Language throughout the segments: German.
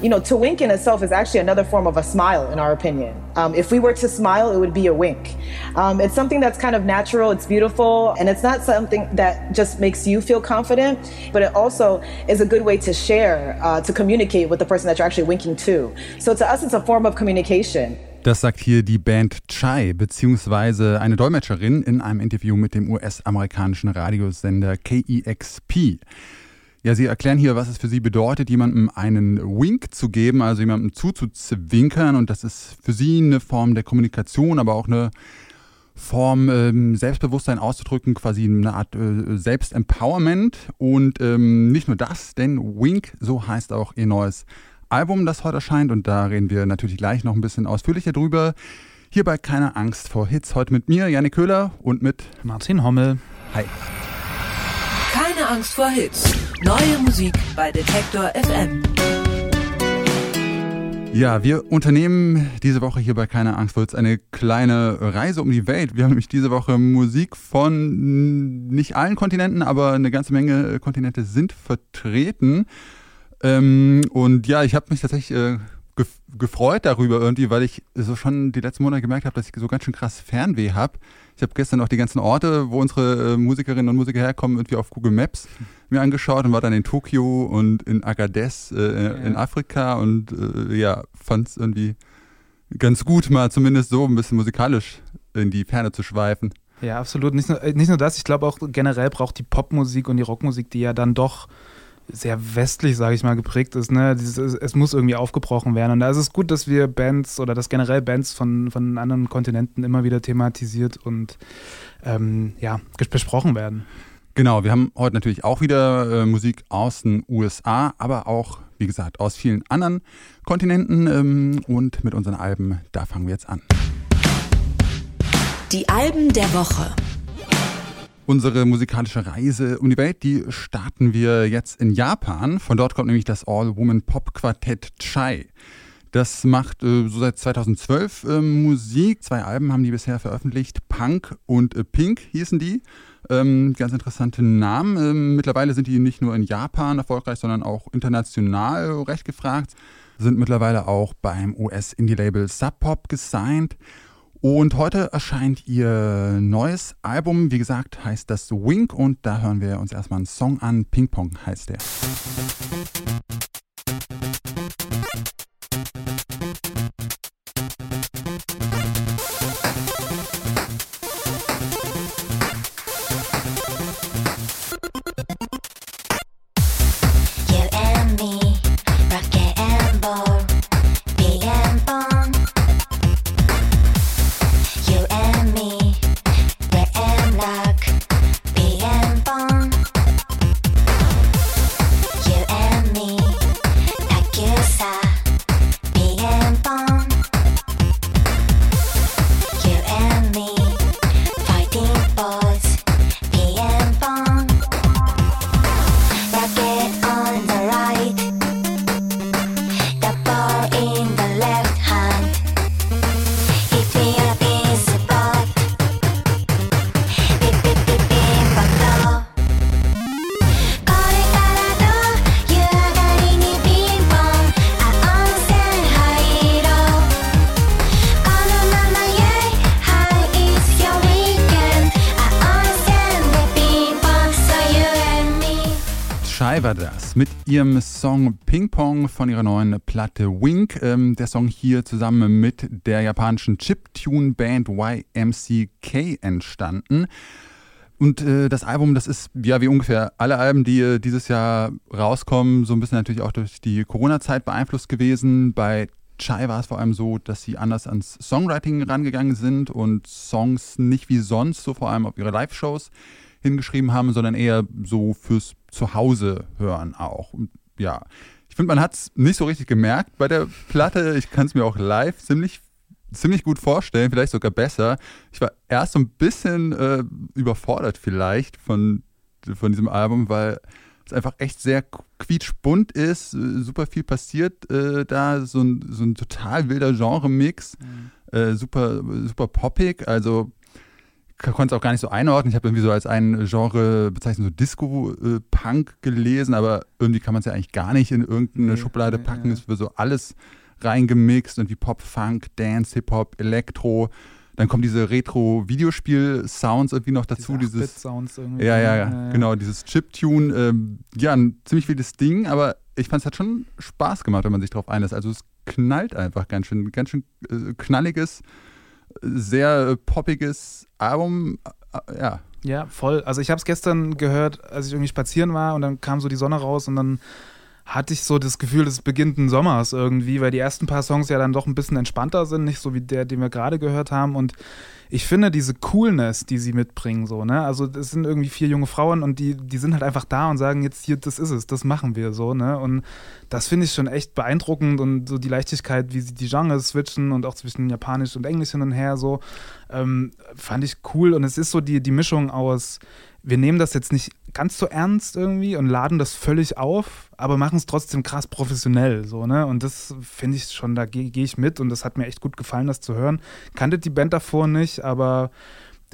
you know, to wink in itself is actually another form of a smile, in our opinion. Um, if we were to smile, it would be a wink. Um, it's something that's kind of natural, it's beautiful, and it's not something that just makes you feel confident, but it also is a good way to share, uh, to communicate with the person that you're actually winking to. So to us, it's a form of communication. Das sagt hier die Band Chai, beziehungsweise eine Dolmetscherin in einem Interview mit dem US-amerikanischen Radiosender KEXP. Ja, Sie erklären hier, was es für Sie bedeutet, jemandem einen Wink zu geben, also jemandem zuzuzwinkern. Und das ist für Sie eine Form der Kommunikation, aber auch eine Form, ähm, Selbstbewusstsein auszudrücken, quasi eine Art äh, Selbstempowerment. Und ähm, nicht nur das, denn Wink, so heißt auch Ihr neues Album, das heute erscheint. Und da reden wir natürlich gleich noch ein bisschen ausführlicher drüber. Hierbei keine Angst vor Hits. Heute mit mir, Janik Köhler und mit Martin Hommel. Hi. Keine Angst vor Hits. Neue Musik bei Detektor FM. Ja, wir unternehmen diese Woche hier bei Keine Angst vor Hits eine kleine Reise um die Welt. Wir haben nämlich diese Woche Musik von nicht allen Kontinenten, aber eine ganze Menge Kontinente sind vertreten. Ähm, und ja, ich habe mich tatsächlich äh, gefreut darüber irgendwie, weil ich so schon die letzten Monate gemerkt habe, dass ich so ganz schön krass Fernweh habe. Ich habe gestern auch die ganzen Orte, wo unsere äh, Musikerinnen und Musiker herkommen, irgendwie auf Google Maps mir angeschaut und war dann in Tokio und in Agadez äh, ja. in Afrika und äh, ja, fand es irgendwie ganz gut, mal zumindest so ein bisschen musikalisch in die Ferne zu schweifen. Ja, absolut. Nicht nur, äh, nicht nur das, ich glaube auch generell braucht die Popmusik und die Rockmusik, die ja dann doch sehr westlich, sage ich mal, geprägt ist. Ne? Dieses, es muss irgendwie aufgebrochen werden. Und da ist es gut, dass wir Bands oder dass generell Bands von, von anderen Kontinenten immer wieder thematisiert und ähm, ja, besprochen werden. Genau, wir haben heute natürlich auch wieder äh, Musik aus den USA, aber auch, wie gesagt, aus vielen anderen Kontinenten. Ähm, und mit unseren Alben, da fangen wir jetzt an. Die Alben der Woche. Unsere musikalische Reise um die Welt, die starten wir jetzt in Japan. Von dort kommt nämlich das All-Woman-Pop-Quartett Chai. Das macht äh, so seit 2012 äh, Musik. Zwei Alben haben die bisher veröffentlicht. Punk und äh, Pink hießen die. Ähm, ganz interessante Namen. Ähm, mittlerweile sind die nicht nur in Japan erfolgreich, sondern auch international recht gefragt. Sind mittlerweile auch beim US-Indie-Label Sub Pop gesigned. Und heute erscheint ihr neues Album. Wie gesagt, heißt das Wink und da hören wir uns erstmal einen Song an. Ping Pong heißt der. Ihrem Song Ping Pong von ihrer neuen Platte Wink. Ähm, der Song hier zusammen mit der japanischen Chiptune-Band YMCK entstanden. Und äh, das Album, das ist ja wie ungefähr alle Alben, die äh, dieses Jahr rauskommen, so ein bisschen natürlich auch durch die Corona-Zeit beeinflusst gewesen. Bei Chai war es vor allem so, dass sie anders ans Songwriting rangegangen sind und Songs nicht wie sonst, so vor allem auf ihre Live-Shows hingeschrieben haben, sondern eher so fürs Zuhause hören auch. Und ja, ich finde, man hat es nicht so richtig gemerkt bei der Platte. Ich kann es mir auch live ziemlich ziemlich gut vorstellen, vielleicht sogar besser. Ich war erst so ein bisschen äh, überfordert vielleicht von, von diesem Album, weil es einfach echt sehr quietschbunt ist, super viel passiert äh, da, so ein, so ein total wilder Genre-Mix, mhm. äh, super, super poppig, also konnte es auch gar nicht so einordnen. Ich habe irgendwie so als ein Genre bezeichnet, so Disco-Punk gelesen, aber irgendwie kann man es ja eigentlich gar nicht in irgendeine nee, Schublade packen. Es wird so alles reingemixt, irgendwie Pop, Funk, Dance, Hip-Hop, Elektro. Dann kommen diese Retro-Videospiel-Sounds irgendwie noch dazu. Diese dieses Sounds irgendwie. Ja, ja, ja, genau, dieses Chip-Tune. Ähm, ja, ein ziemlich wildes Ding, aber ich fand es hat schon Spaß gemacht, wenn man sich darauf einlässt. Also es knallt einfach ganz schön, ganz schön äh, knalliges, sehr poppiges Album. Äh, ja. Ja, voll. Also ich habe es gestern gehört, als ich irgendwie spazieren war und dann kam so die Sonne raus und dann hatte ich so das Gefühl, es beginnt ein Sommers irgendwie, weil die ersten paar Songs ja dann doch ein bisschen entspannter sind, nicht so wie der, den wir gerade gehört haben. Und ich finde diese Coolness, die sie mitbringen, so, ne? Also es sind irgendwie vier junge Frauen und die, die sind halt einfach da und sagen, jetzt hier, das ist es, das machen wir so, ne? Und das finde ich schon echt beeindruckend und so die Leichtigkeit, wie sie die Genres switchen und auch zwischen Japanisch und Englisch hin und her, so, ähm, fand ich cool. Und es ist so die, die Mischung aus wir nehmen das jetzt nicht ganz so ernst irgendwie und laden das völlig auf, aber machen es trotzdem krass professionell, so, ne? Und das finde ich schon, da gehe geh ich mit und das hat mir echt gut gefallen, das zu hören. Kannte die Band davor nicht, aber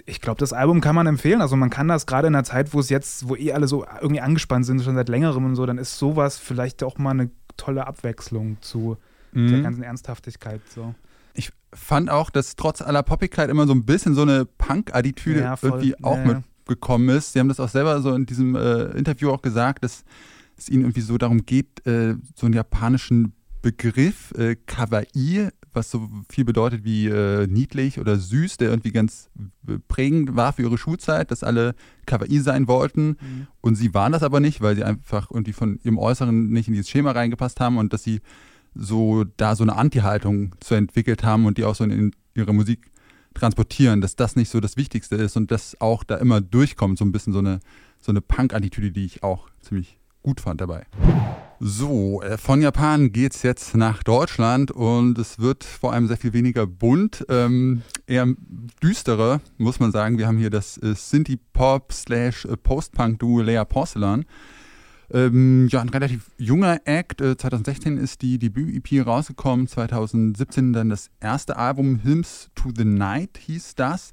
ich glaube, das Album kann man empfehlen. Also man kann das gerade in einer Zeit, wo es jetzt, wo eh alle so irgendwie angespannt sind, schon seit längerem und so, dann ist sowas vielleicht auch mal eine tolle Abwechslung zu mhm. der ganzen Ernsthaftigkeit. So. Ich fand auch, dass trotz aller Poppigkeit immer so ein bisschen so eine Punk-Attitüde ja, irgendwie auch ja, mit gekommen ist. Sie haben das auch selber so in diesem äh, Interview auch gesagt, dass es ihnen irgendwie so darum geht, äh, so einen japanischen Begriff, äh, Kawaii, was so viel bedeutet wie äh, niedlich oder süß, der irgendwie ganz äh, prägend war für ihre Schulzeit, dass alle Kawaii sein wollten. Mhm. Und sie waren das aber nicht, weil sie einfach irgendwie von ihrem Äußeren nicht in dieses Schema reingepasst haben und dass sie so da so eine Anti-Haltung zu entwickelt haben und die auch so in ihrer Musik transportieren, dass das nicht so das Wichtigste ist und das auch da immer durchkommt, so ein bisschen so eine, so eine Punk-Attitüde, die ich auch ziemlich gut fand dabei. So, äh, von Japan geht es jetzt nach Deutschland und es wird vor allem sehr viel weniger bunt, ähm, eher düsterer, muss man sagen. Wir haben hier das äh, Synthie-Pop slash äh, Post-Punk-Duo Lea Porcelain. Ähm, ja, ein relativ junger Act. Äh, 2016 ist die Debüt-EP rausgekommen, 2017 dann das erste Album Hymns to the Night hieß das.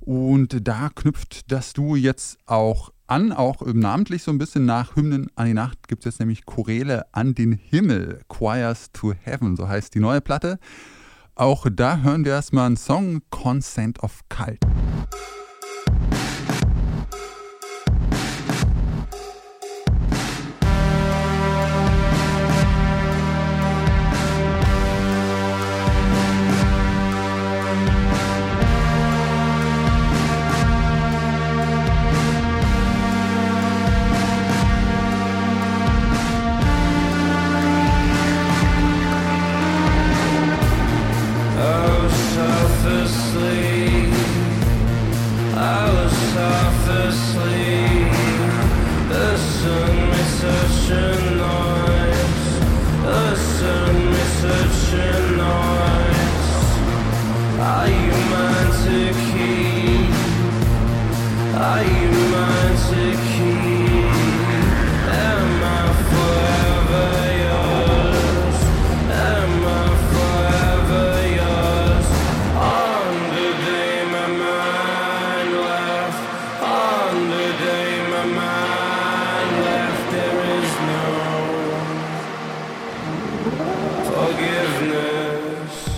Und da knüpft das Duo jetzt auch an, auch namentlich so ein bisschen nach Hymnen an die Nacht gibt es jetzt nämlich Chorele an den Himmel, Choirs to Heaven, so heißt die neue Platte. Auch da hören wir erstmal einen Song, Consent of Cult.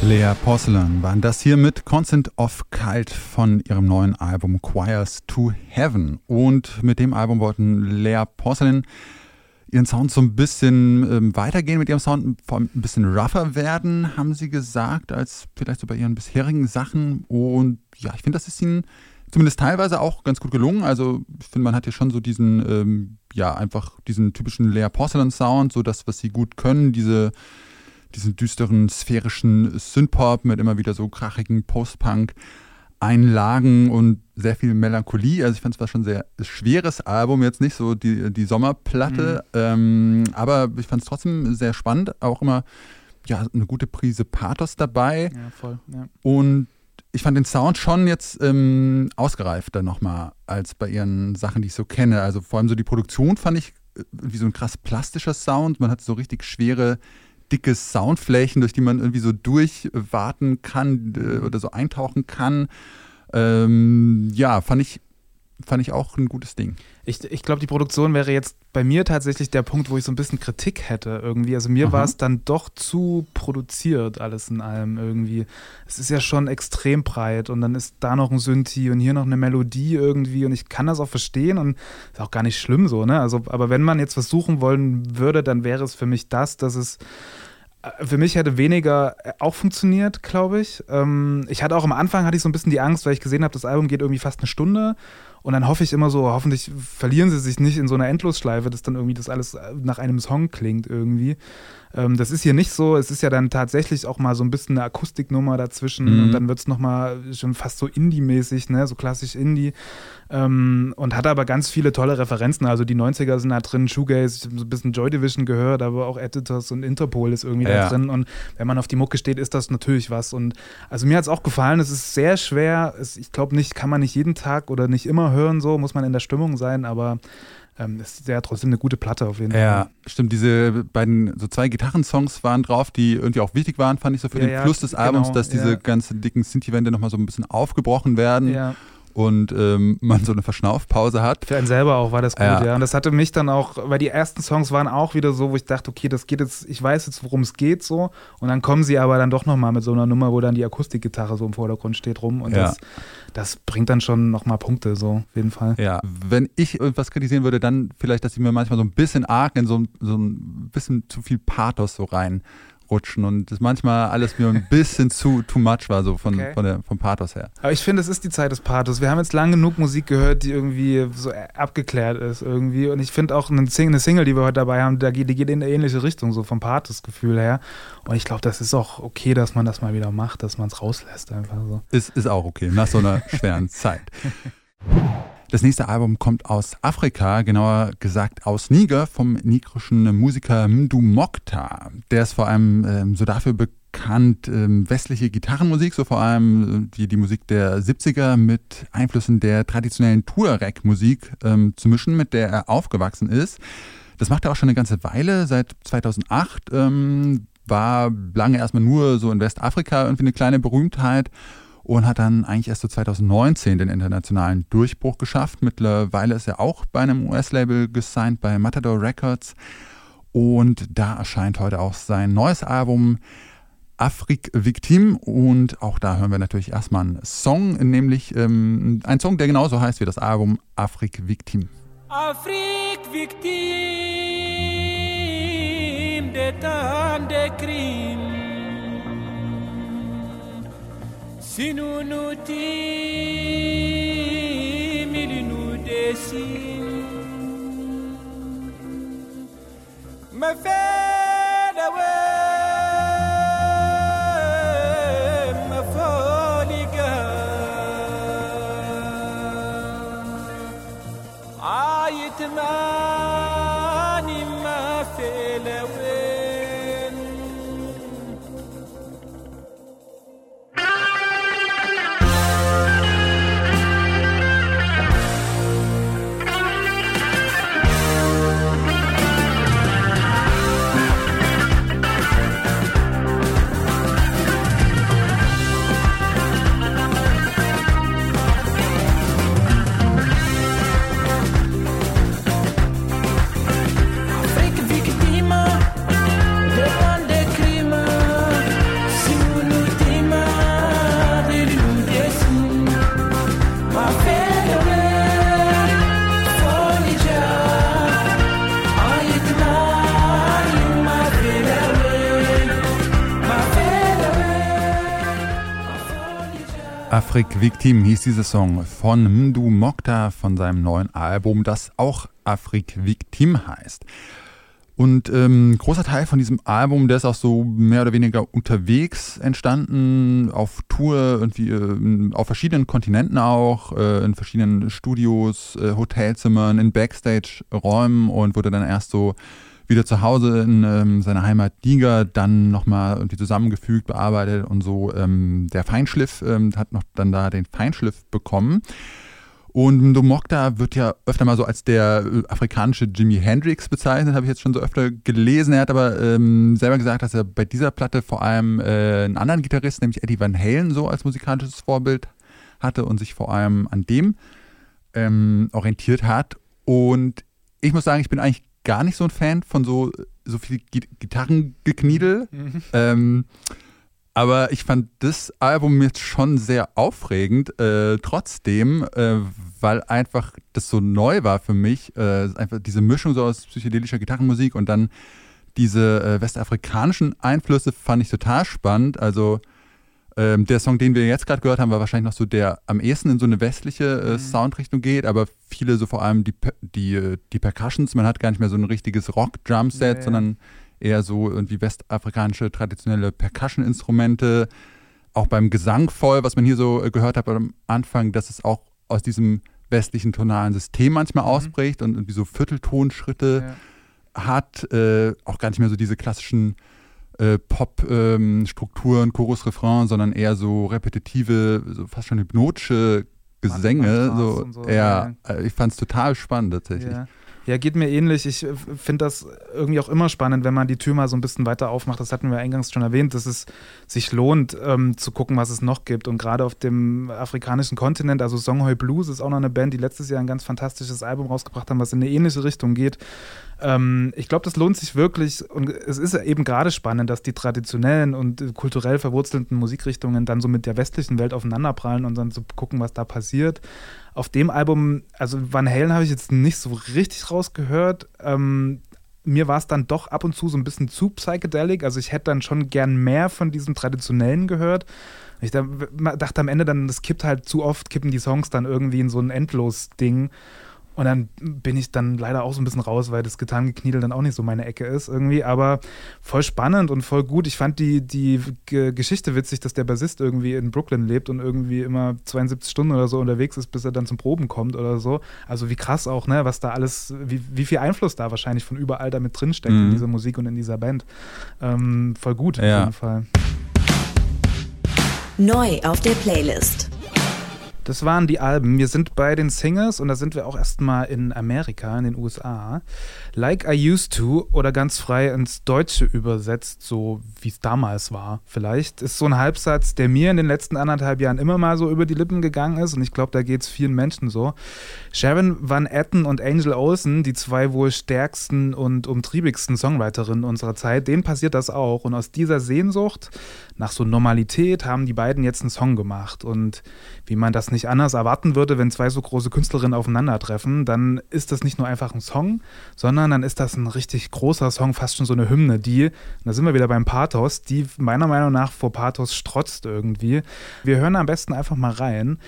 Lea Porcelain waren das hier mit Consent of Cult von ihrem neuen Album Choirs to Heaven. Und mit dem Album wollten Lea Porcelain ihren Sound so ein bisschen ähm, weitergehen mit ihrem Sound, ein bisschen rougher werden, haben sie gesagt, als vielleicht so bei ihren bisherigen Sachen. Und ja, ich finde, das ist ihnen zumindest teilweise auch ganz gut gelungen. Also ich finde, man hat hier schon so diesen, ähm, ja, einfach diesen typischen Lea Porcelain Sound, so das, was sie gut können, diese diesen düsteren, sphärischen Synthpop mit immer wieder so krachigen Post-Punk. Einlagen und sehr viel Melancholie. Also ich fand es war schon ein sehr schweres Album, jetzt nicht so die, die Sommerplatte, mhm. ähm, aber ich fand es trotzdem sehr spannend. Auch immer ja, eine gute Prise Pathos dabei. Ja, voll. Ja. Und ich fand den Sound schon jetzt ähm, ausgereifter nochmal als bei ihren Sachen, die ich so kenne. Also vor allem so die Produktion fand ich äh, wie so ein krass plastischer Sound. Man hat so richtig schwere dicke Soundflächen, durch die man irgendwie so durchwarten kann äh, oder so eintauchen kann. Ähm, ja, fand ich, fand ich auch ein gutes Ding. Ich, ich glaube, die Produktion wäre jetzt bei mir tatsächlich der Punkt, wo ich so ein bisschen Kritik hätte irgendwie. Also mir Aha. war es dann doch zu produziert, alles in allem irgendwie. Es ist ja schon extrem breit und dann ist da noch ein Synthi und hier noch eine Melodie irgendwie und ich kann das auch verstehen und ist auch gar nicht schlimm so, ne? Also, aber wenn man jetzt was suchen wollen würde, dann wäre es für mich das, dass es äh, für mich hätte weniger äh, auch funktioniert, glaube ich. Ähm, ich hatte auch am Anfang hatte ich so ein bisschen die Angst, weil ich gesehen habe, das Album geht irgendwie fast eine Stunde. Und dann hoffe ich immer so, hoffentlich verlieren sie sich nicht in so einer Endlosschleife, dass dann irgendwie das alles äh, nach einem Song klingt irgendwie. Ähm, das ist hier nicht so. Es ist ja dann tatsächlich auch mal so ein bisschen eine Akustiknummer dazwischen Mhm. und dann wird es nochmal schon fast so Indie-mäßig, ne? so klassisch Indie. Ähm, und hat aber ganz viele tolle Referenzen. Also die 90er sind da drin, Shoegaze, ich so ein bisschen Joy Division gehört, aber auch Editors und Interpol ist irgendwie Ja. da drin. Und wenn man auf die Mucke steht, ist das natürlich was. Und also mir hat es auch gefallen, es ist sehr schwer. Es, ich glaube nicht, kann man nicht jeden Tag oder nicht immer hören, so muss man in der Stimmung sein, aber ähm, ist ja trotzdem eine gute Platte auf jeden Ja, Fall. stimmt. Diese beiden, so zwei Gitarrensongs waren drauf, die irgendwie auch wichtig waren, fand ich so für Ja, den ja, Fluss des genau, Albums, dass diese ja. ganzen dicken Synthi-Wände nochmal so ein bisschen aufgebrochen werden Ja. Und ähm, man so eine Verschnaufpause hat. Für einen selber auch war das gut, Ja. ja. Und das hatte mich dann auch, weil die ersten Songs waren auch wieder so, wo ich dachte, okay, das geht jetzt, ich weiß jetzt, worum es geht so. Und dann kommen sie aber dann doch nochmal mit so einer Nummer, wo dann die Akustikgitarre so im Vordergrund steht rum. Und Ja. das, das bringt dann schon nochmal Punkte, so auf jeden Fall. Ja, wenn ich irgendwas kritisieren würde, dann vielleicht, dass sie mir manchmal so ein bisschen arg in so, ein- so ein bisschen zu viel Pathos so reinrutschen und das manchmal alles mir ein bisschen zu too much war, so von, Okay. von der, vom Pathos her. Aber ich finde, es ist die Zeit des Pathos. Wir haben jetzt lang genug Musik gehört, die irgendwie so abgeklärt ist irgendwie. Und ich finde auch eine Single, die wir heute dabei haben, die geht in eine ähnliche Richtung, so vom Pathos-Gefühl her. Und ich glaube, das ist auch okay, dass man das mal wieder macht, dass man es rauslässt einfach so. Ist, ist auch okay, nach so einer schweren Zeit. Das nächste Album kommt aus Afrika, genauer gesagt aus Niger, vom nigerischen Musiker Mdu Mokta. Der ist vor allem ähm, so dafür bekannt, ähm, westliche Gitarrenmusik, so vor allem äh, die, die Musik der 70er mit Einflüssen der traditionellen Tuareg-Musik ähm, zu mischen, mit der er aufgewachsen ist. Das macht er auch schon eine ganze Weile, seit 2008. Ähm, war lange erstmal nur so in Westafrika irgendwie eine kleine Berühmtheit und hat dann eigentlich erst so 2019 den internationalen Durchbruch geschafft. Mittlerweile ist er auch bei einem US-Label gesigned, bei Matador Records. Und da erscheint heute auch sein neues Album Afrik Victim. Und auch da hören wir natürlich erstmal einen Song, nämlich ähm, ein Song, der genauso heißt wie das Album Afrik Victim. Afrique victime de tant de crimes. سنون تيم لنودسين ما فاد ما فالقا عايت ماني ما في لوين Afrik Victim hieß dieser Song von Mdu Mokta von seinem neuen Album, das auch Afrik Victim heißt. Und ähm, großer Teil von diesem Album, der ist auch so mehr oder weniger unterwegs entstanden, auf Tour, irgendwie äh, auf verschiedenen Kontinenten auch, äh, in verschiedenen Studios, äh, Hotelzimmern, in Backstage-Räumen und wurde dann erst so wieder zu Hause in ähm, seiner Heimat Niger dann nochmal irgendwie zusammengefügt, bearbeitet und so. Ähm, der Feinschliff ähm, hat noch dann da den Feinschliff bekommen. Und Ndomokta wird ja öfter mal so als der äh, afrikanische Jimi Hendrix bezeichnet, habe ich jetzt schon so öfter gelesen. Er hat aber ähm, selber gesagt, dass er bei dieser Platte vor allem äh, einen anderen Gitarristen, nämlich Eddie Van Halen, so als musikalisches Vorbild hatte und sich vor allem an dem ähm, orientiert hat. Und ich muss sagen, ich bin eigentlich gar nicht so ein Fan von so, so viel Gitarrengekniedel. Mhm. Ähm, aber ich fand das Album jetzt schon sehr aufregend, äh, trotzdem, äh, weil einfach das so neu war für mich. Äh, einfach diese Mischung so aus psychedelischer Gitarrenmusik und dann diese äh, westafrikanischen Einflüsse fand ich total spannend. Also ähm, der Song, den wir jetzt gerade gehört haben, war wahrscheinlich noch so der am ehesten in so eine westliche äh, mhm. Soundrichtung geht, aber viele so vor allem die, die, äh, die Percussions, man hat gar nicht mehr so ein richtiges Rock-Drumset, nee. sondern eher so irgendwie westafrikanische traditionelle Percussion-Instrumente. Auch beim Gesang voll, was man hier so äh, gehört hat am Anfang, dass es auch aus diesem westlichen tonalen System manchmal mhm. ausbricht und irgendwie so Vierteltonschritte ja. hat. Äh, auch gar nicht mehr so diese klassischen äh, Pop-Strukturen, ähm, Chorus, Refrain, sondern eher so repetitive, so fast schon hypnotische Gesänge. So, so, ja, ja. Äh, ich fand es total spannend tatsächlich. Ja. Ja, geht mir ähnlich. Ich äh, finde das irgendwie auch immer spannend, wenn man die Tür mal so ein bisschen weiter aufmacht. Das hatten wir eingangs schon erwähnt, dass es sich lohnt, ähm, zu gucken, was es noch gibt. Und gerade auf dem afrikanischen Kontinent, also Songhoi Blues ist auch noch eine Band, die letztes Jahr ein ganz fantastisches Album rausgebracht haben, was in eine ähnliche Richtung geht. Ähm, ich glaube, das lohnt sich wirklich und es ist eben gerade spannend, dass die traditionellen und kulturell verwurzelten Musikrichtungen dann so mit der westlichen Welt aufeinanderprallen und dann zu so gucken, was da passiert. Auf dem Album, also Van Halen habe ich jetzt nicht so richtig rausgehört. Ähm, mir war es dann doch ab und zu so ein bisschen zu psychedelic. Also ich hätte dann schon gern mehr von diesem Traditionellen gehört. Ich dachte am Ende dann, das kippt halt zu oft, kippen die Songs dann irgendwie in so ein Endlos-Ding. Und dann bin ich dann leider auch so ein bisschen raus, weil das Gitarrengekniedel dann auch nicht so meine Ecke ist irgendwie. Aber voll spannend und voll gut. Ich fand die, die G Geschichte witzig, dass der Bassist irgendwie in Brooklyn lebt und irgendwie immer 72 Stunden oder so unterwegs ist, bis er dann zum Proben kommt oder so. Also wie krass auch, ne, was da alles, wie, wie viel Einfluss da wahrscheinlich von überall damit drinsteckt mhm. in dieser Musik und in dieser Band. Ähm, voll gut ja. auf jeden Fall. Neu auf der Playlist. Das waren die Alben. Wir sind bei den Singers und da sind wir auch erstmal in Amerika, in den USA. Like I Used to oder ganz frei ins Deutsche übersetzt, so wie es damals war, vielleicht, ist so ein Halbsatz, der mir in den letzten anderthalb Jahren immer mal so über die Lippen gegangen ist und ich glaube, da geht es vielen Menschen so. Sharon Van Etten und Angel Olsen, die zwei wohl stärksten und umtriebigsten Songwriterinnen unserer Zeit, denen passiert das auch und aus dieser Sehnsucht nach so Normalität haben die beiden jetzt einen Song gemacht und wie man das nicht anders erwarten würde, wenn zwei so große Künstlerinnen aufeinandertreffen, dann ist das nicht nur einfach ein Song, sondern dann ist das ein richtig großer Song, fast schon so eine Hymne, die, da sind wir wieder beim Pathos, die meiner Meinung nach vor Pathos strotzt irgendwie. Wir hören am besten einfach mal rein.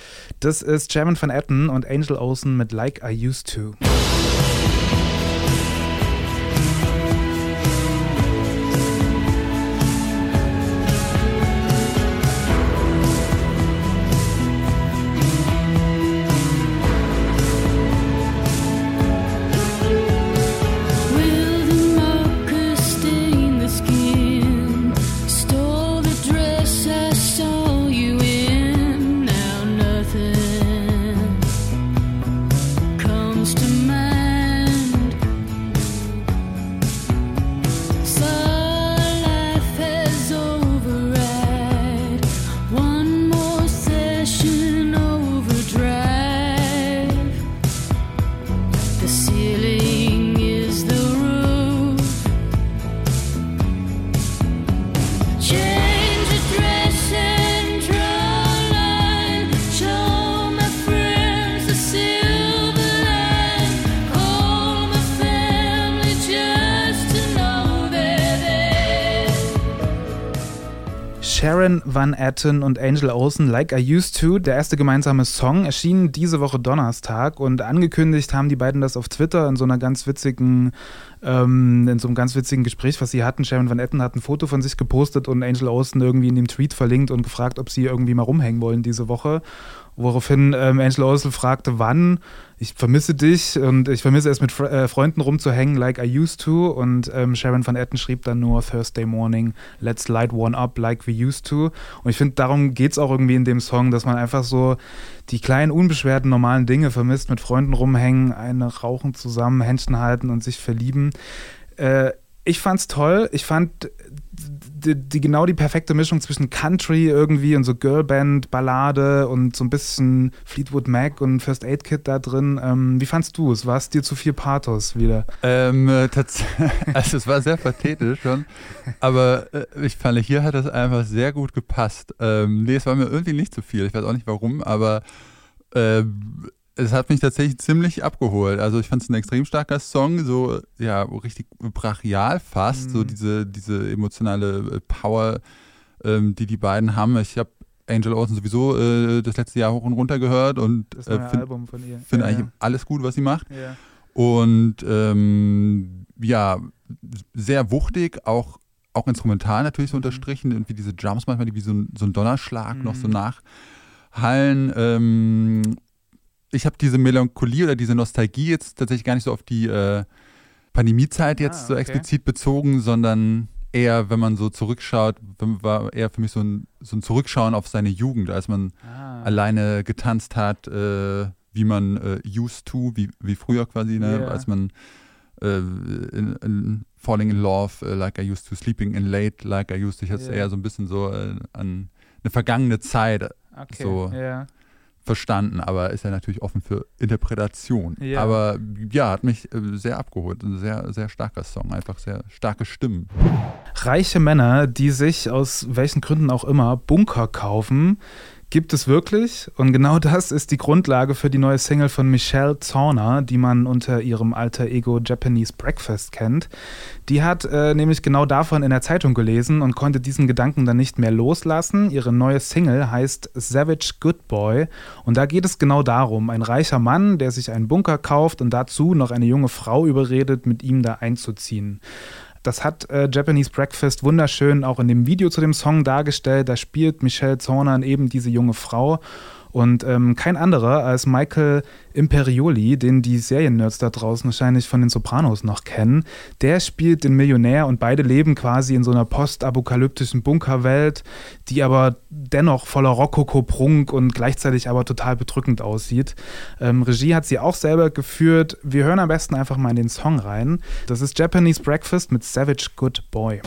Das ist Jeremy van Etten und Angel Olsen mit Like I Used to. Van Etten und Angel Olsen, Like I Used To, der erste gemeinsame Song, erschien diese Woche Donnerstag und angekündigt haben die beiden das auf Twitter in so einer ganz witzigen, ähm, in so einem ganz witzigen Gespräch, was sie hatten. Sharon Van Etten hat ein Foto von sich gepostet und Angel Olsen irgendwie in dem Tweet verlinkt und gefragt, ob sie irgendwie mal rumhängen wollen diese Woche. Woraufhin ähm, Angela Olsen fragte, wann. Ich vermisse dich und ich vermisse es mit Fre äh, Freunden rumzuhängen, like I used to. Und ähm, Sharon Van Etten schrieb dann nur Thursday morning, let's light one up like we used to. Und ich finde, darum geht es auch irgendwie in dem Song, dass man einfach so die kleinen, unbeschwerten, normalen Dinge vermisst, mit Freunden rumhängen, eine rauchen zusammen, Händchen halten und sich verlieben. Äh, ich fand's toll. Ich fand die, die, genau die perfekte Mischung zwischen Country irgendwie und so Girlband, Ballade und so ein bisschen Fleetwood Mac und First Aid Kit da drin. Ähm, wie fandst du es? War es dir zu viel Pathos wieder? Ähm, äh, also es war sehr pathetisch schon, aber äh, ich fand, hier hat es einfach sehr gut gepasst. Ähm, nee, es war mir irgendwie nicht zu viel. Ich weiß auch nicht warum, aber äh, es hat mich tatsächlich ziemlich abgeholt. Also ich fand es ein extrem starker Song, so ja, richtig brachial fast, mhm. so diese, diese emotionale äh, Power, ähm, die die beiden haben. Ich habe Angel Olsen sowieso äh, das letzte Jahr hoch und runter gehört und äh, finde find ja, eigentlich ja. alles gut, was sie macht. Ja. Und ähm, ja, sehr wuchtig, auch, auch instrumental natürlich so mhm. unterstrichen, irgendwie diese Drums manchmal, die wie so ein, so ein Donnerschlag mhm. noch so mhm. nachhallen. Ähm, ich habe diese Melancholie oder diese Nostalgie jetzt tatsächlich gar nicht so auf die äh, Pandemiezeit jetzt ah, okay. so explizit bezogen, sondern eher, wenn man so zurückschaut, war eher für mich so ein, so ein Zurückschauen auf seine Jugend, als man ah. alleine getanzt hat, äh, wie man äh, used to, wie, wie früher quasi, ne? Yeah. als man äh, in, in Falling in Love, uh, like I used to, Sleeping in Late, like I used to. Ich hatte yeah. eher so ein bisschen so äh, an eine vergangene Zeit. Okay. So. Yeah verstanden, aber ist ja natürlich offen für Interpretation. Ja. Aber ja, hat mich äh, sehr abgeholt. Ein sehr, sehr starker Song, einfach sehr starke Stimmen. Reiche Männer, die sich aus welchen Gründen auch immer Bunker kaufen, gibt es wirklich. Und genau das ist die Grundlage für die neue Single von Michelle Zorner, die man unter ihrem alter Ego Japanese Breakfast kennt. Die hat äh, nämlich genau davon in der Zeitung gelesen und konnte diesen Gedanken dann nicht mehr loslassen. Ihre neue Single heißt Savage Good Boy. Und da geht es genau darum, ein reicher Mann, der sich einen Bunker kauft und dazu noch eine junge Frau überredet, mit ihm da einzuziehen. Das hat äh, Japanese Breakfast wunderschön auch in dem Video zu dem Song dargestellt. Da spielt Michelle Zornan eben diese junge Frau. Und ähm, kein anderer als Michael Imperioli, den die Seriennerds da draußen wahrscheinlich von den Sopranos noch kennen, der spielt den Millionär und beide leben quasi in so einer postapokalyptischen Bunkerwelt, die aber dennoch voller Rokoko-Prunk und gleichzeitig aber total bedrückend aussieht. Ähm, Regie hat sie auch selber geführt. Wir hören am besten einfach mal in den Song rein. Das ist Japanese Breakfast mit Savage Good Boy.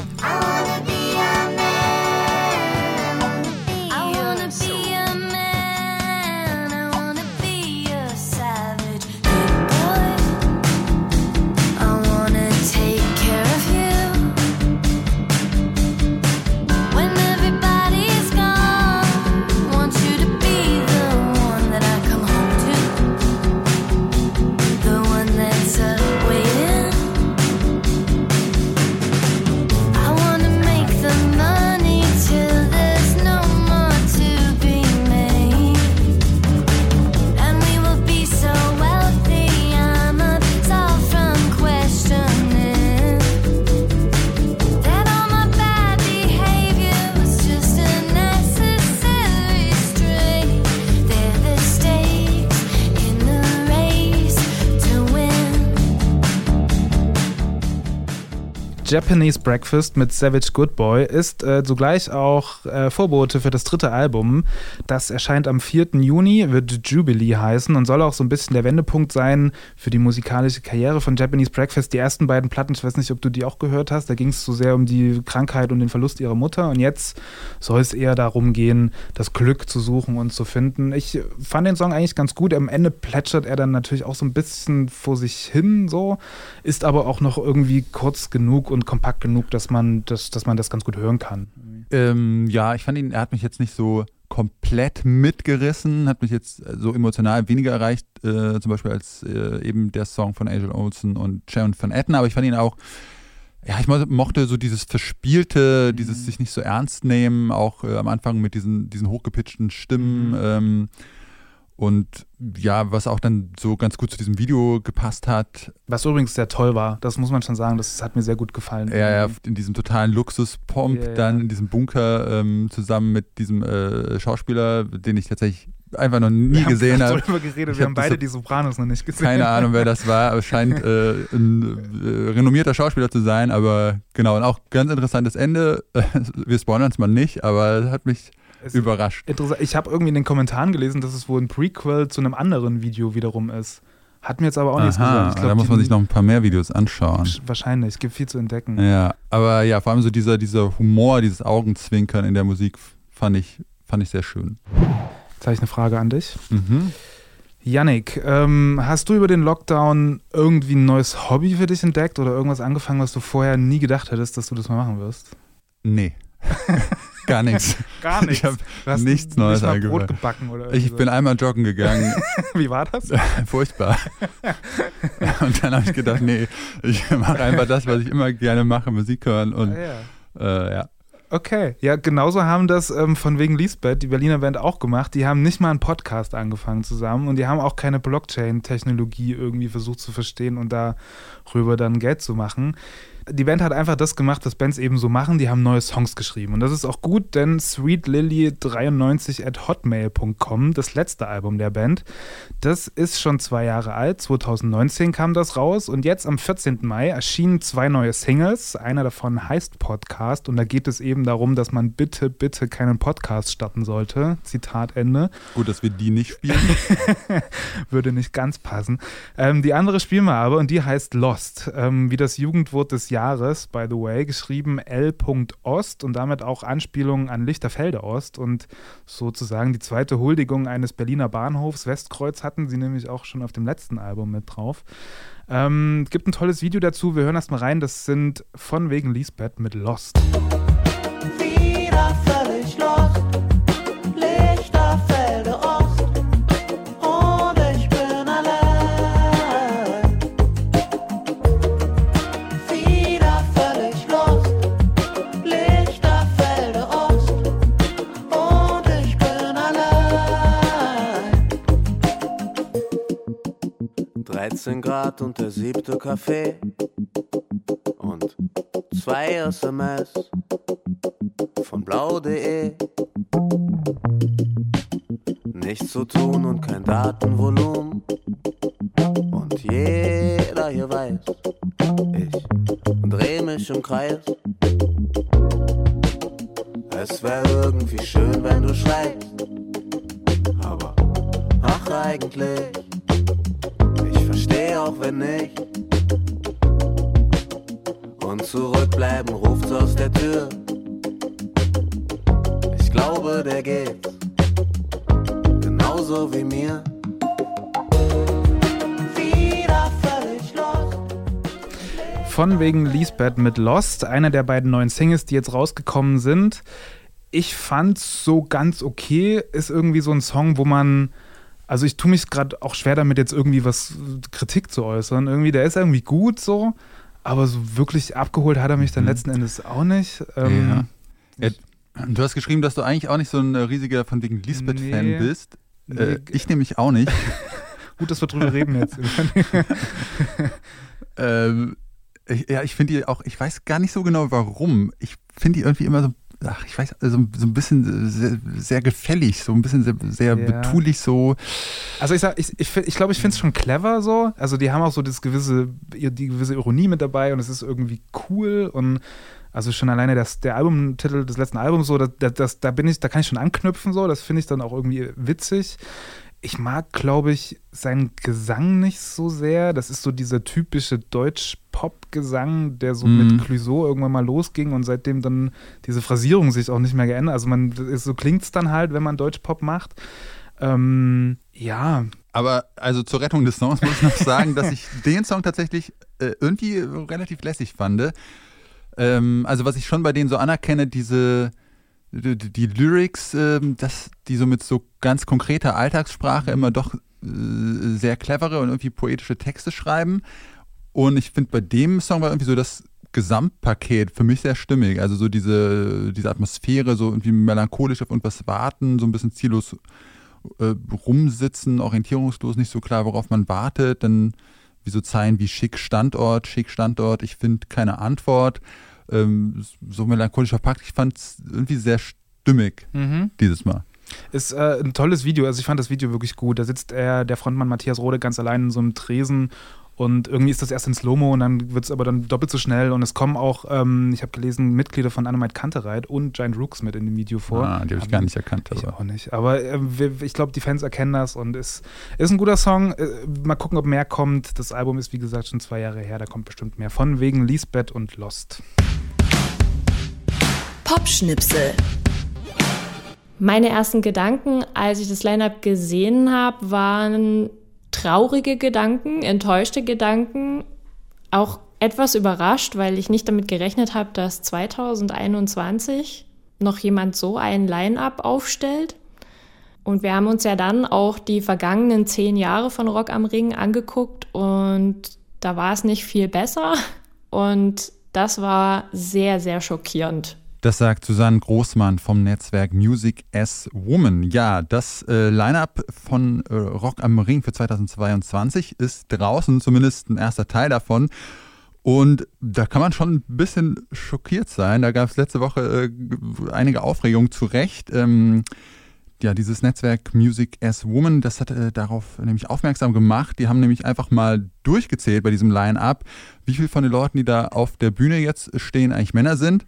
Japanese Breakfast mit Savage Good Boy ist äh, zugleich auch äh, Vorbote für das dritte Album. Das erscheint am 4. Juni, wird Jubilee heißen und soll auch so ein bisschen der Wendepunkt sein für die musikalische Karriere von Japanese Breakfast. Die ersten beiden Platten, ich weiß nicht, ob du die auch gehört hast, da ging es so sehr um die Krankheit und den Verlust ihrer Mutter und jetzt soll es eher darum gehen, das Glück zu suchen und zu finden. Ich fand den Song eigentlich ganz gut. Am Ende plätschert er dann natürlich auch so ein bisschen vor sich hin, so, ist aber auch noch irgendwie kurz genug und kompakt genug, dass man das, dass man das ganz gut hören kann. Ähm, ja, ich fand ihn, er hat mich jetzt nicht so komplett mitgerissen, hat mich jetzt so emotional weniger erreicht, äh, zum Beispiel als äh, eben der Song von Angel Olsen und Sharon van Etten, aber ich fand ihn auch, ja, ich mochte so dieses Verspielte, mhm. dieses sich nicht so ernst nehmen, auch äh, am Anfang mit diesen, diesen hochgepitchten Stimmen. Mhm. Ähm, und ja, was auch dann so ganz gut zu diesem Video gepasst hat. Was übrigens sehr toll war, das muss man schon sagen, das hat mir sehr gut gefallen. Ja, ja in diesem totalen Luxuspomp, yeah, dann in diesem Bunker ähm, zusammen mit diesem äh, Schauspieler, den ich tatsächlich einfach noch nie wir gesehen habe. Wir haben geredet, wir haben beide die Sopranos noch nicht gesehen. Keine Ahnung, wer das war, aber es scheint äh, ein äh, renommierter Schauspieler zu sein, aber genau, und auch ganz interessantes Ende. wir spoilern es mal nicht, aber es hat mich es überrascht. Interessant. Ich habe irgendwie in den Kommentaren gelesen, dass es wohl ein Prequel zu einem anderen Video wiederum ist. Hat mir jetzt aber auch nichts Aha, gesagt. Ich glaub, da muss man sich noch ein paar mehr Videos anschauen. Wahrscheinlich, es gibt viel zu entdecken. Ja, aber ja, vor allem so dieser, dieser Humor, dieses Augenzwinkern in der Musik fand ich, fand ich sehr schön. Jetzt habe ich eine Frage an dich. Mhm. Yannick, ähm, hast du über den Lockdown irgendwie ein neues Hobby für dich entdeckt oder irgendwas angefangen, was du vorher nie gedacht hättest, dass du das mal machen wirst? Nee. Gar nichts. Gar Ich habe nichts Neues nicht. Brot gebacken oder Ich so. bin einmal joggen gegangen. Wie war das? Furchtbar. Und dann habe ich gedacht, nee, ich mache einfach das, was ich immer gerne mache, Musik hören. Und Ah, ja. äh, ja. Okay, ja, genauso haben das ähm, von wegen Lisbeth, die Berliner Band, auch gemacht. Die haben nicht mal einen Podcast angefangen zusammen und die haben auch keine Blockchain-Technologie irgendwie versucht zu verstehen und darüber dann Geld zu machen. Die Band hat einfach das gemacht, was Bands eben so machen. Die haben neue Songs geschrieben. Und das ist auch gut, denn sweetlily93 at hotmail.com, das letzte Album der Band, das ist schon zwei Jahre alt. 2019 kam das raus. Und jetzt am 14. Mai erschienen zwei neue Singles. Einer davon heißt Podcast. Und da geht es eben darum, dass man bitte, bitte keinen Podcast starten sollte. Zitat Ende Gut, dass wir die nicht spielen. würde nicht ganz passen. Ähm, die andere spielen wir aber und die heißt Lost, ähm, wie das Jugendwort des Jahres, by the way, geschrieben L.Ost und damit auch Anspielung an Lichterfelde Ost. Und sozusagen die zweite Huldigung eines Berliner Bahnhofs Westkreuz hatten sie nämlich auch schon auf dem letzten Album mit drauf. Ähm, gibt ein tolles Video dazu, wir hören erst mal rein, das sind von wegen Lisbeth mit Lost. Wieder 13 Grad und der siebte Kaffee und zwei SMS von blau.de. Nichts zu tun und kein Datenvolumen. Und jeder hier weiß, ich dreh mich im Kreis. Es wäre irgendwie schön, wenn du schreibst. Aber ach eigentlich. Ich verstehe auch wenn nicht. Und zurückbleiben ruft's aus der Tür. Ich glaube, der geht. Genauso wie mir. Wieder völlig lost. Von wegen Lisbeth mit Lost, einer der beiden neuen Singles, die jetzt rausgekommen sind. Ich fand's so ganz okay. Ist irgendwie so ein Song, wo man. Also ich tue mich gerade auch schwer damit, jetzt irgendwie was Kritik zu äußern. Irgendwie, der ist irgendwie gut so, aber so wirklich abgeholt hat er mich dann letzten Endes auch nicht. Ähm, Ja. Du hast geschrieben, dass du eigentlich auch nicht so ein äh, riesiger von wegen Lisbeth-Fan Nee. bist. Äh, Nee. ich nämlich auch nicht. Gut, dass wir drüber reden jetzt. ähm, ich, ja, ich finde die auch, ich weiß gar nicht so genau warum. Ich finde die irgendwie immer so, ach, ich weiß, so, so ein bisschen sehr, sehr gefällig, so ein bisschen sehr, sehr Ja. betulich so. Also ich sag, ich, ich, find- ich glaube, ich finde es schon clever so. Also die haben auch so das gewisse, die gewisse Ironie mit dabei und es ist irgendwie cool und also schon alleine das, der Albumtitel des letzten Albums so, das, das, da bin ich, da kann ich schon anknüpfen so. Das finde ich dann auch irgendwie witzig. Ich mag, glaube ich, seinen Gesang nicht so sehr. Das ist so dieser typische Deutsch-Pop-Gesang, der so Mhm. mit Clouseau irgendwann mal losging und seitdem dann diese Phrasierung sich auch nicht mehr geändert. Also man, so klingt es dann halt, wenn man Deutsch-Pop macht. Ähm, ja, Aber also zur Rettung des Songs muss ich noch sagen, dass ich den Song tatsächlich äh, irgendwie relativ lässig fand. Ähm, also was ich schon bei denen so anerkenne, diese die, die Lyrics, ähm, dass die so mit so ganz konkreter Alltagssprache immer doch äh, sehr clevere und irgendwie poetische Texte schreiben. Und ich finde bei dem Song war irgendwie so das Gesamtpaket für mich sehr stimmig. Also so diese, diese Atmosphäre, so irgendwie melancholisch auf irgendwas warten, so ein bisschen ziellos äh, rumsitzen, orientierungslos, nicht so klar, worauf man wartet. Dann wie so Zeilen wie schick Standort, schick Standort, ich finde keine Antwort. Ähm, so melancholisch verpackt. Ich fand es irgendwie sehr stimmig Mhm. dieses Mal. Ist äh, ein tolles Video. Also ich fand das Video wirklich gut. Da sitzt er, der Frontmann Matthias Rode ganz allein in so einem Tresen Und irgendwie ist das erst in Slow-Mo und dann wird es aber dann doppelt so schnell. Und es kommen auch, ähm, ich habe gelesen, Mitglieder von Animate Kantereit und Giant Rooks mit in dem Video vor. Ah, die habe ich gar nicht erkannt. Ich Aber. auch nicht. Aber äh, ich glaube, die Fans erkennen das und ist, ist ein guter Song. Äh, mal gucken, ob mehr kommt. Das Album ist, wie gesagt, schon zwei Jahre her. Da kommt bestimmt mehr von wegen Lisbeth und Lost. Popschnipsel. Meine ersten Gedanken, als ich das Line-Up gesehen habe, waren traurige Gedanken, enttäuschte Gedanken, auch etwas überrascht, weil ich nicht damit gerechnet habe, dass 2021 noch jemand so ein Line-Up aufstellt. Und wir haben uns ja dann auch die vergangenen zehn Jahre von Rock am Ring angeguckt und da war es nicht viel besser. Und das war sehr, sehr schockierend. Das sagt Susanne Großmann vom Netzwerk Music as Woman. Ja, das äh, Line-up von äh, Rock am Ring für 2022 ist draußen, zumindest ein erster Teil davon. Und da kann man schon ein bisschen schockiert sein. Da gab es letzte Woche äh, einige Aufregungen zu Recht. Ähm, ja, dieses Netzwerk Music as Woman, das hat äh, darauf nämlich aufmerksam gemacht. Die haben nämlich einfach mal durchgezählt bei diesem Line-up, wie viel von den Leuten, die da auf der Bühne jetzt stehen, eigentlich Männer sind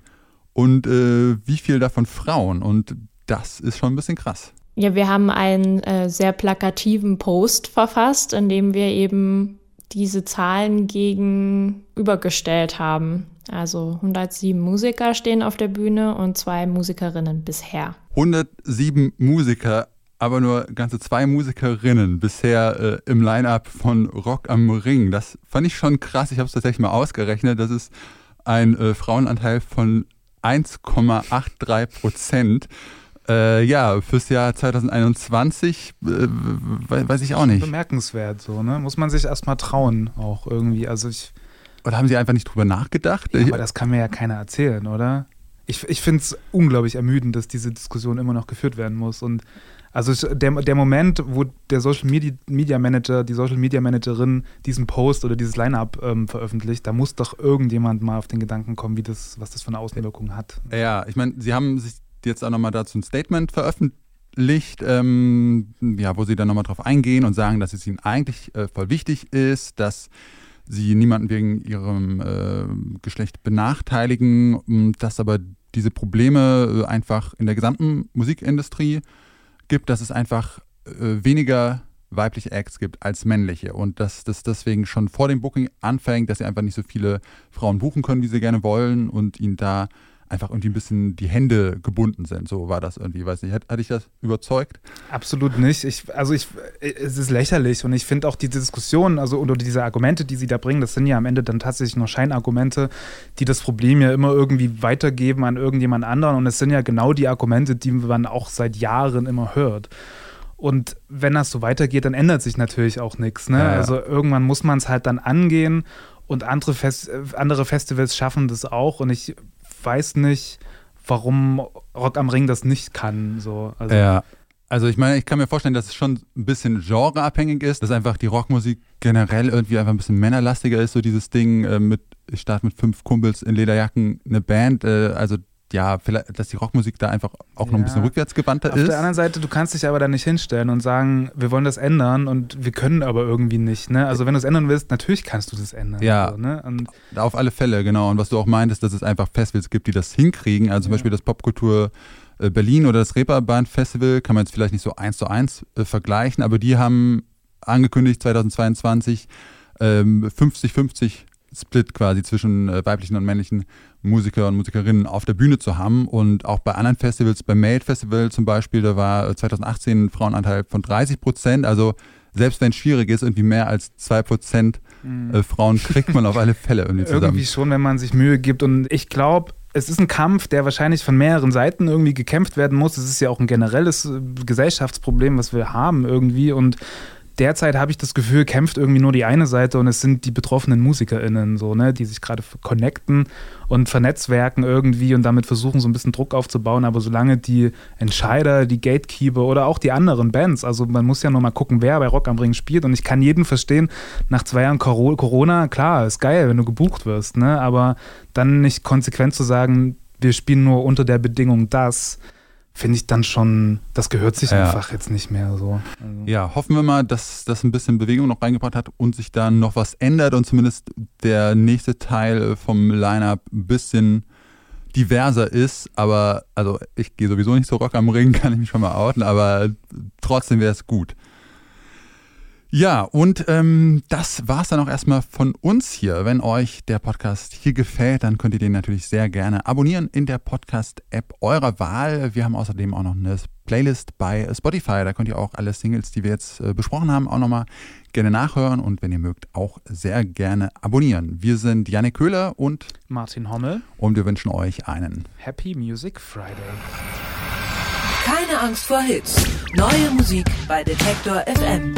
und äh, wie viel davon Frauen. Und das ist schon ein bisschen krass. Ja, wir haben einen äh, sehr plakativen Post verfasst, in dem wir eben diese Zahlen gegenübergestellt haben. Also 107 Musiker stehen auf der Bühne und zwei Musikerinnen bisher. 107 Musiker, aber nur ganze zwei Musikerinnen bisher äh, im Line-up von Rock am Ring. Das fand ich schon krass. Ich habe es tatsächlich mal ausgerechnet. Das ist ein äh, Frauenanteil von 1,83 Prozent. Äh, ja, fürs Jahr 2021 äh, weiß ich auch nicht. Bemerkenswert so, ne? Muss man sich erstmal trauen, auch irgendwie. Also ich. Oder haben Sie einfach nicht drüber nachgedacht? Ja, aber das kann mir ja keiner erzählen, oder? Ich, ich finde es unglaublich ermüdend, dass diese Diskussion immer noch geführt werden muss. Und also der, der Moment, wo der Social Media, Media Manager, die Social Media Managerin diesen Post oder dieses Line-Up ähm, veröffentlicht, da muss doch irgendjemand mal auf den Gedanken kommen, wie das, was das für eine Auswirkung hat. Ja, ich meine, Sie haben sich jetzt auch nochmal dazu ein Statement veröffentlicht, ähm, ja, wo Sie dann nochmal drauf eingehen und sagen, dass es Ihnen eigentlich äh, voll wichtig ist, dass Sie niemanden wegen Ihrem äh, Geschlecht benachteiligen, dass aber diese Probleme äh, einfach in der gesamten Musikindustrie gibt, dass es einfach äh, weniger weibliche Acts gibt als männliche. Und dass das deswegen schon vor dem Booking anfängt, dass sie einfach nicht so viele Frauen buchen können, wie sie gerne wollen und ihnen da einfach irgendwie ein bisschen die Hände gebunden sind. So war das irgendwie, weiß nicht. Hat, hatte ich das überzeugt? Absolut nicht. Ich, also ich, es ist lächerlich und ich finde auch die Diskussion, also oder diese Argumente, die sie da bringen, das sind ja am Ende dann tatsächlich nur Scheinargumente, die das Problem ja immer irgendwie weitergeben an irgendjemand anderen und es sind ja genau die Argumente, die man auch seit Jahren immer hört. Und wenn das so weitergeht, dann ändert sich natürlich auch nichts. Ne? Ja, ja. Also irgendwann muss man es halt dann angehen und andere, Fest andere Festivals schaffen das auch und ich weiß nicht, warum Rock am Ring das nicht kann. So. Also, Ja. Also ich meine, ich kann mir vorstellen, dass es schon ein bisschen genreabhängig ist, dass einfach die Rockmusik generell irgendwie einfach ein bisschen männerlastiger ist, so dieses Ding äh, mit, ich starte mit fünf Kumpels in Lederjacken eine Band, äh, also ja, vielleicht, dass die Rockmusik da einfach auch noch ein Ja. bisschen rückwärtsgewandter Auf ist. der anderen Seite, du kannst dich aber da nicht hinstellen und sagen, wir wollen das ändern und wir können aber irgendwie nicht. Ne? Also wenn du es ändern willst, natürlich kannst du das ändern. Ja. So, ne? und Auf alle Fälle, genau. Und was du auch meintest, dass es einfach Festivals gibt, die das hinkriegen. Also zum Beispiel das Popkultur äh, Berlin oder das Reeperbahn Festival kann man jetzt vielleicht nicht so eins zu eins äh, vergleichen, aber die haben angekündigt 2022 ähm, 50-50 Split quasi zwischen äh, weiblichen und männlichen Musiker und Musikerinnen auf der Bühne zu haben. Und auch bei anderen Festivals, beim Made Festival zum Beispiel, da war äh, 2018 ein Frauenanteil von 30 Prozent. Also selbst wenn es schwierig ist, irgendwie mehr als 2 Prozent äh, Frauen kriegt man auf alle Fälle irgendwie zusammen. irgendwie schon, wenn man sich Mühe gibt. Und ich glaube, es ist ein Kampf, der wahrscheinlich von mehreren Seiten irgendwie gekämpft werden muss. Es ist ja auch ein generelles äh, Gesellschaftsproblem, was wir haben irgendwie. Und derzeit habe ich das Gefühl, kämpft irgendwie nur die eine Seite und es sind die betroffenen MusikerInnen, so, ne, die sich gerade connecten und vernetzwerken irgendwie und damit versuchen, so ein bisschen Druck aufzubauen. Aber solange die Entscheider, die Gatekeeper oder auch die anderen Bands, also man muss ja nur mal gucken, wer bei Rock am Ring spielt. Und ich kann jeden verstehen, nach zwei Jahren Coro- Corona, klar, ist geil, wenn du gebucht wirst, ne? Aber dann nicht konsequent zu sagen, wir spielen nur unter der Bedingung das, finde ich dann schon, das gehört sich Ja. einfach jetzt nicht mehr so. Also, Ja, hoffen wir mal, dass das ein bisschen Bewegung noch reingebracht hat und sich dann noch was ändert und zumindest der nächste Teil vom Lineup ein bisschen diverser ist. Aber, also ich gehe sowieso nicht so Rock am Ring, kann ich mich schon mal outen, aber trotzdem wäre es gut. Ja, und ähm, das war's dann auch erstmal von uns hier. Wenn euch der Podcast hier gefällt, dann könnt ihr den natürlich sehr gerne abonnieren in der Podcast-App eurer Wahl. Wir haben außerdem auch noch eine Playlist bei Spotify. Da könnt ihr auch alle Singles, die wir jetzt äh, besprochen haben, auch nochmal gerne nachhören und wenn ihr mögt, auch sehr gerne abonnieren. Wir sind Janik Köhler und, Martin Hommel, und wir wünschen euch einen Happy Music Friday. Keine Angst vor Hits. Neue Musik bei Detektor FM.